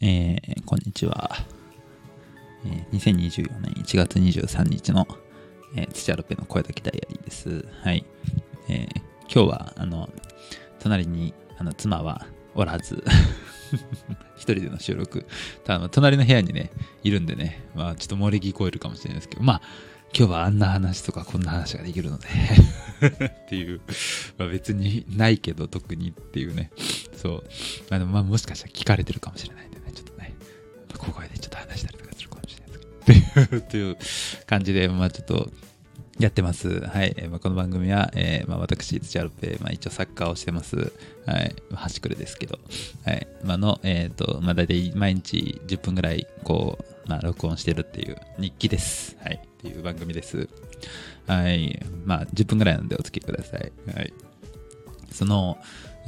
えーこんにちは。えー2024年1月23日の、えー、土アルペの声だけダイアリーです。はい。えー今日は、あの、隣に、あの、妻はおらず、一人での収録。ただ、隣の部屋にね、いるんでね、まあ、ちょっと漏れ聞こえるかもしれないですけど、まあ、今日はあんな話とかこんな話ができるので っていう、まあ、別にないけど特にっていうねそう、まあ、でもまあもしかしたら聞かれてるかもしれない小声でちょっと話したりとかするかもしれないですけどっていうという感じでまあちょっとやってます。はい。えまあ、この番組は、えーまあ、私、土アルペ、まあ、一応サッカーをしてます。はい。端くれですけど。はい。まあ、の、えっ、と、まあ、大体毎日10分ぐらい、こう、まあ、録音してるっていう日記です。はい。っていう番組です。はい。まあ、10分ぐらいなんでお付きください。はい。その、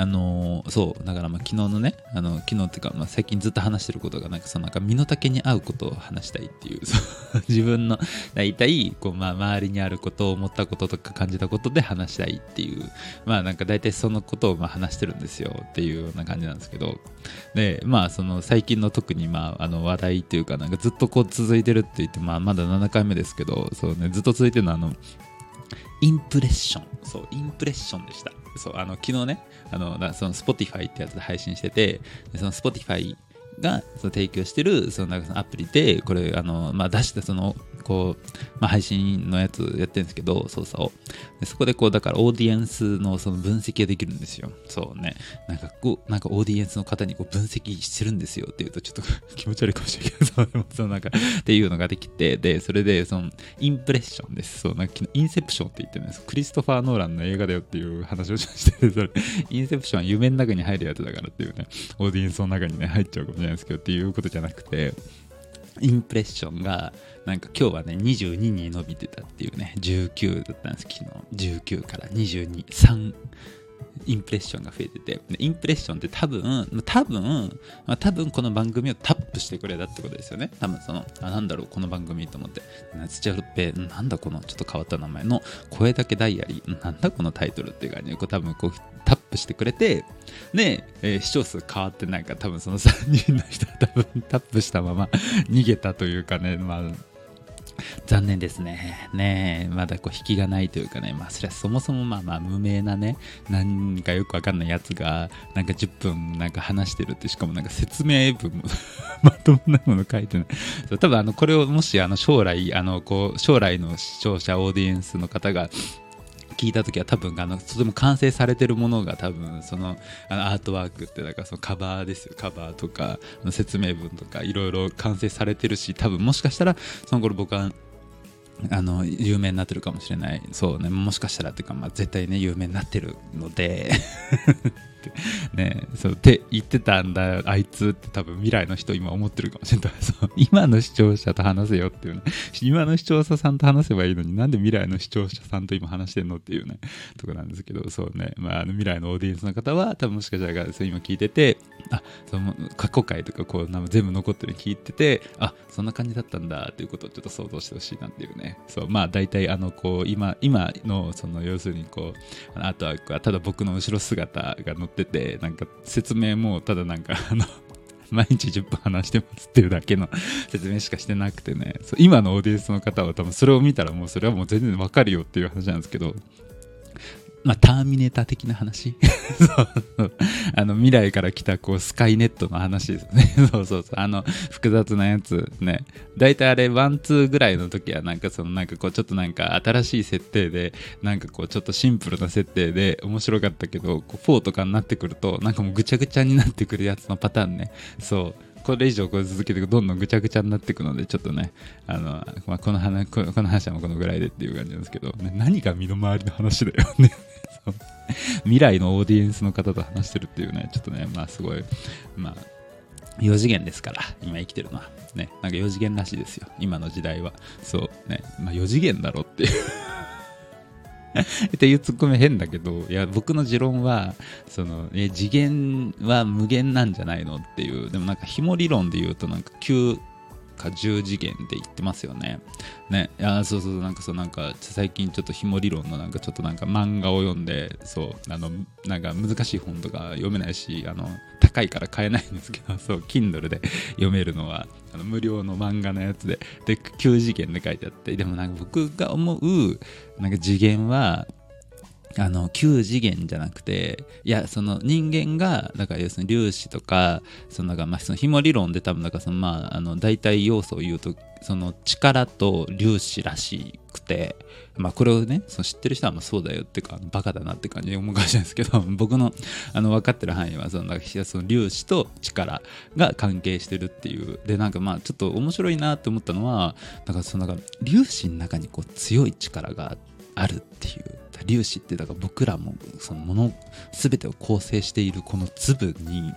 あのそう、だからまあ昨日のね、あの昨日っていうか、まあ、最近ずっと話してることが、なんかそのなんか身の丈に合うことを話したいっていう、そう自分の大体、こうまあ周りにあることを思ったこととか感じたことで話したいっていう、まあなんか大体そのことをまあ話してるんですよっていうような感じなんですけど、で、まあその最近の特にまああの話題っていうか、なんかずっとこう続いてるって言って、まあまだ7回目ですけど、そうね、ずっと続いてるのはあの、インプレッション。そう、インプレッションでした。そう、あの、昨日ね、あの、その Spotify ってやつで配信してて、その Spotify がその提供してる、そのなんかそのアプリで、これ、あの、まあ、出したその、こう、まあ、配信のやつやってるんですけど、操作を。でそこでこう、だからオーディエンスのその分析ができるんですよ。そうね。なんかこう、なんかオーディエンスの方にこう分析してるんですよって言うとちょっと 気持ち悪いかもしれないけど、そうでもそのなんか、っていうのができて、で、それで、その、インプレッションです。そう、なんか、インセプションって言ってるんです。クリストファー・ノーランの映画だよっていう話をしてて、それ、インセプションは夢の中に入るやつだからっていうね、オーディエンスの中にね、入っちゃうかもしれないですけど、っていうことじゃなくて、インプレッションが、なんか今日はね、22に伸びてたっていうね、19だったんです、昨日。19から22、3。インプレッションが増えてて、インプレッションって多分、多分、多分この番組をタップしてくれたってことですよね。多分その、あ、なんだろう、この番組と思って、夏チャルペ、なんだこのちょっと変わった名前の声だけダイアリー、なんだこのタイトルっていう感じで、多分こうプしてくれて、で、えー視聴数変わってないか、多分その3人の人は多分 タップしたまま 逃げたというかね、まあ、残念ですね。ねえ、まだこう引きがないというかね、まあそれはそもそもまあまあ無名なね、なんかよくわかんないやつが、なんか10分なんか話してるって、しかもなんか説明文も まともなもの書いてない。多分あの、これをもしあの将来、あの、こう、将来の視聴者、オーディエンスの方が、聞いた時は多分あのとても完成されてるものが多分そのあのアートワークってだからそのカバーですよ。カバーとか説明文とかいろいろ完成されてるし多分もしかしたらその頃僕はあの有名になってるかもしれない。そうね。もしかしたらっていうか、まあ、絶対ね有名になってるので。ね。そうって言ってたんだ。あいつって多分未来の人今思ってるかもしれない。そう。今の視聴者と話せよっていうね。今の視聴者さんと話せばいいのになんで未来の視聴者さんと今話してんのっていうね。とこなんですけど。そうね、まあ、あの未来のオーディエンスの方は多分もしかしたら今聞いててあその過去回とかこう全部残ってるの聞いててあそんな感じだったんだっていうことをちょっと想像してほしいなっていうね。そうまあ大体あのこう今今のその要するにこうあのアートワークはただ僕の後ろ姿が載っててなんか説明もただなんかあの 毎日10分話してますっていうだけの 説明しかしてなくてね。そう今のオーディエンスの方は多分それを見たらもうそれはもう全然わかるよっていう話なんですけどまあ、ターミネーター的な話？そうあの未来から来たこうスカイネットの話ですね。そうそうそう。あの複雑なやつね。大体あれワンツーぐらいの時はなんかそのなんかこうちょっとなんか新しい設定でなんかこうちょっとシンプルな設定で面白かったけどこう4とかになってくるとなんかもうぐちゃぐちゃになってくるやつのパターンね。そう。これ以上こう続けていくどんどんぐちゃぐちゃになっていくのでちょっとねあの、まあ、この話この話はもうこのぐらいでっていう感じなんですけど、ね、何が身の回りの話だよね。未来のオーディエンスの方と話してるっていうねちょっとねまあすごいまあ4次元ですから今生きてるのは。ねなんか4次元らしいですよ。今の時代は。そうねまあ4次元だろっていう。っていうツッコミ変だけどいや僕の持論はそのえ次元は無限なんじゃないのっていうでもなんか紐理論で言うとなんか9か10次元で言ってますよね。ね、いやそうそうなんかそうなんか最近ちょっと紐理論のなんかちょっとなんか漫画を読んでそうあのなんか難しい本とか読めないしあの高いから買えないんですけど そう Kindle で読めるのはあの無料の漫画のやつでで9次元で書いてあってでもなんか僕が思うなんか次元はあの9次元じゃなくていやその人間がだから要するに粒子とかそのなんかまあその紐理論で多分だかそのまああの大体要素を言うとその力と粒子らしくてまあこれをねその知ってる人はまあそうだよっていうかバカだなって感じで思うかもしれないですけど 僕のあの分かってる範囲はそのその粒子と力が関係してるっていう。でなんかまあちょっと面白いなって思ったのはなんかそのなんか粒子の中にこう強い力があるっていう。粒子ってだから僕らもそのもの全てを構成しているこの粒に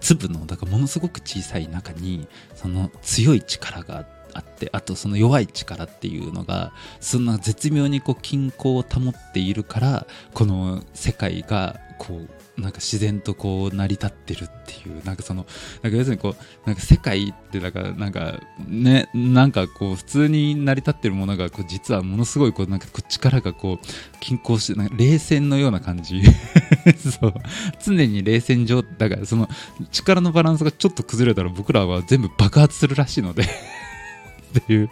粒のだからものすごく小さい中にその強い力があってあとその弱い力っていうのがそんな絶妙にこう均衡を保っているからこの世界がこうなんか自然とこう成り立ってるっていうなんかそのなんか要するにこうなんか世界ってだからなんかねなんかこう普通に成り立ってるものがこう実はものすごいこうなんかこう力がこう均衡してなんか冷戦のような感じ。そう。常に冷戦上だからその力のバランスがちょっと崩れたら僕らは全部爆発するらしいので。っていう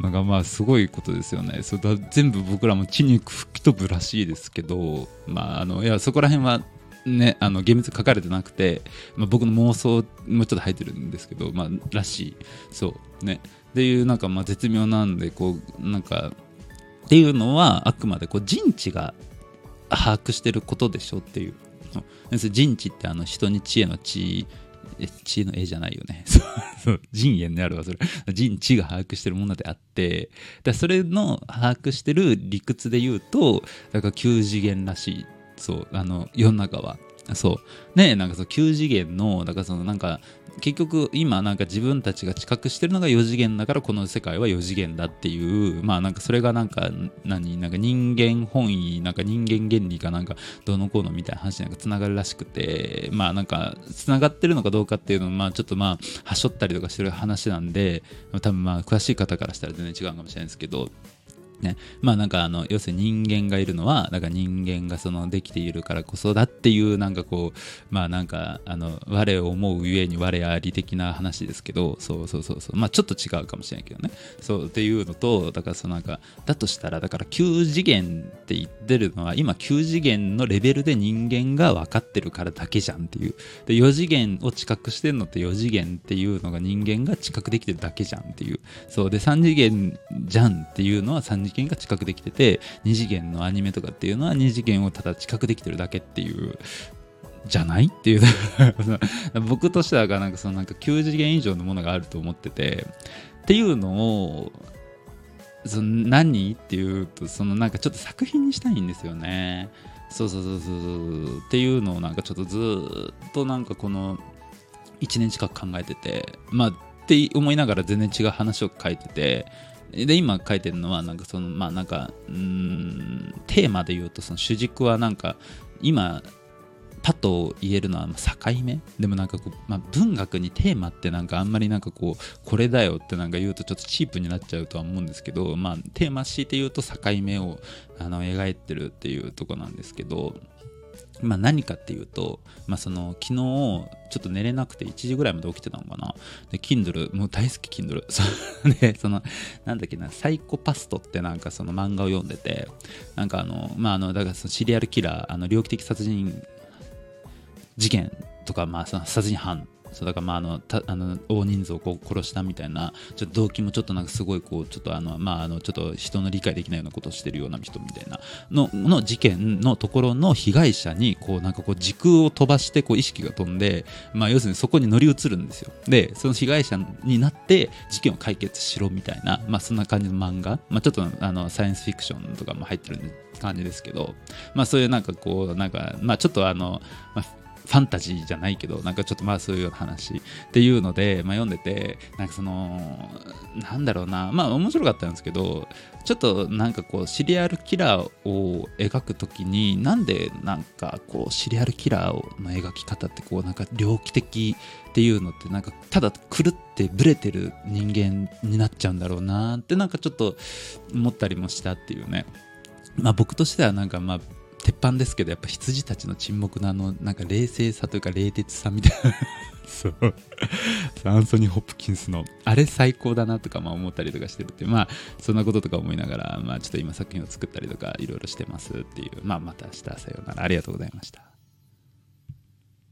のがまあすごいことですよね。そだ全部僕らも地に吹き飛ぶらしいですけど、まあ、あのいやそこら辺はね、あの厳密に書かれてなくて、まあ、僕の妄想もちょっと入ってるんですけど、まあ、らしい。そうね。っていうなんかまあ絶妙なんでこうなんかっていうのはあくまでこう人知が把握してることでしょっていう。人知ってあの人に知恵の知知恵の絵じゃないよね。そう人縁であるわ、それ。人知が把握してるものであって、だそれの把握してる理屈で言うと、だから9次元らしい。そう。あの世の中は。そう。ねなんかそう9次元のだからそのなんか結局今なんか自分たちが知覚してるのが4次元だからこの世界は4次元だっていうまあなんかそれがなんか何？なんか人間本位なんか人間原理かなんかどうのこうのみたいな話なんかつながるらしくてまあなんかつながってるのかどうかっていうのはまあちょっとまあはしょったりとかしてる話なんで多分まあ詳しい方からしたら全然違うかもしれないですけどね、まあなんかあの要するに人間がいるのはだか人間がそのできているからこそだっていうなんかこうまあなんかあの我を思うゆえに我あり的な話ですけどそうそうそうそう。まあちょっと違うかもしれないけどね。そうっていうのとだからそのなんかだとしたらだから9次元って言ってるのは今9次元のレベルで人間が分かってるからだけじゃんっていう。で4次元を知覚してるのって4次元っていうのが人間が知覚できてるだけじゃんっていう。そう。で3次元じゃんっていうのは3次元が知覚できてて2次元のアニメとかっていうのは2次元をただ知覚できてるだけっていうじゃないっていう。僕としてはなんかそのなんか9次元以上のものがあると思っててっていうのをその何っていうとそのなんかちょっと作品にしたいんですよね。そうそうそうそうっていうのをなんかちょっとずっとなんかこの1年近く考えててまあって思いながら全然違う話を書いててで今書いてるのはなんかそのまあなんかうんテーマで言うとその主軸はなんか今パッと言えるのは境目？でもなんかこう、まあ、文学にテーマってなんかあんまりなんかこうこれだよってなんか言うとちょっとチープになっちゃうとは思うんですけど、まあ、テーマ強いて言うと境目をあの描いてるっていうとこなんですけどまあ、何かっていうと、まあ、その昨日ちょっと寝れなくて1時ぐらいまで起きてたのかな。で Kindle もう大好き Kindle でそのなんだっけなサイコパストってなんかその漫画を読んでてなんかあのまああのだからそのシリアルキラーあの猟奇的殺人事件とかまあその殺人犯そうだからまああのたあの大人数をこう殺したみたいなちょっと動機もちょっとなんかすごいこうちょっとあのまああのちょっと人の理解できないようなことをしてるような人みたいなのの事件のところの被害者にこうなんかこう時空を飛ばしてこう意識が飛んでまあ要するにそこに乗り移るんですよ。でその被害者になって事件を解決しろみたいなまあそんな感じの漫画。まあちょっとあのサイエンスフィクションとかも入ってる感じですけどまあそういうなんかこうなんかまあちょっとあの、まあファンタジーじゃないけどなんかちょっとまあそういうような話っていうので、まあ、読んでてなんかそのなんだろうなまあ面白かったんですけどちょっとなんかこうシリアルキラーを描くときになんでなんかこうシリアルキラーの描き方ってこうなんか猟奇的っていうのってなんかただ狂ってブレてる人間になっちゃうんだろうなってなんかちょっと思ったりもしたっていうね。まあ僕としてはなんかまあ鉄板ですけどやっぱ羊たちの沈黙のあのなんか冷静さというか冷徹さみたいなそう。アンソニー・ホップキンスの。あれ最高だなとかまあ思ったりとかしてるってまあそんなこととか思いながらまあちょっと今作品を作ったりとかいろいろしてますっていう。まあまた明日さようなら。ありがとうございました。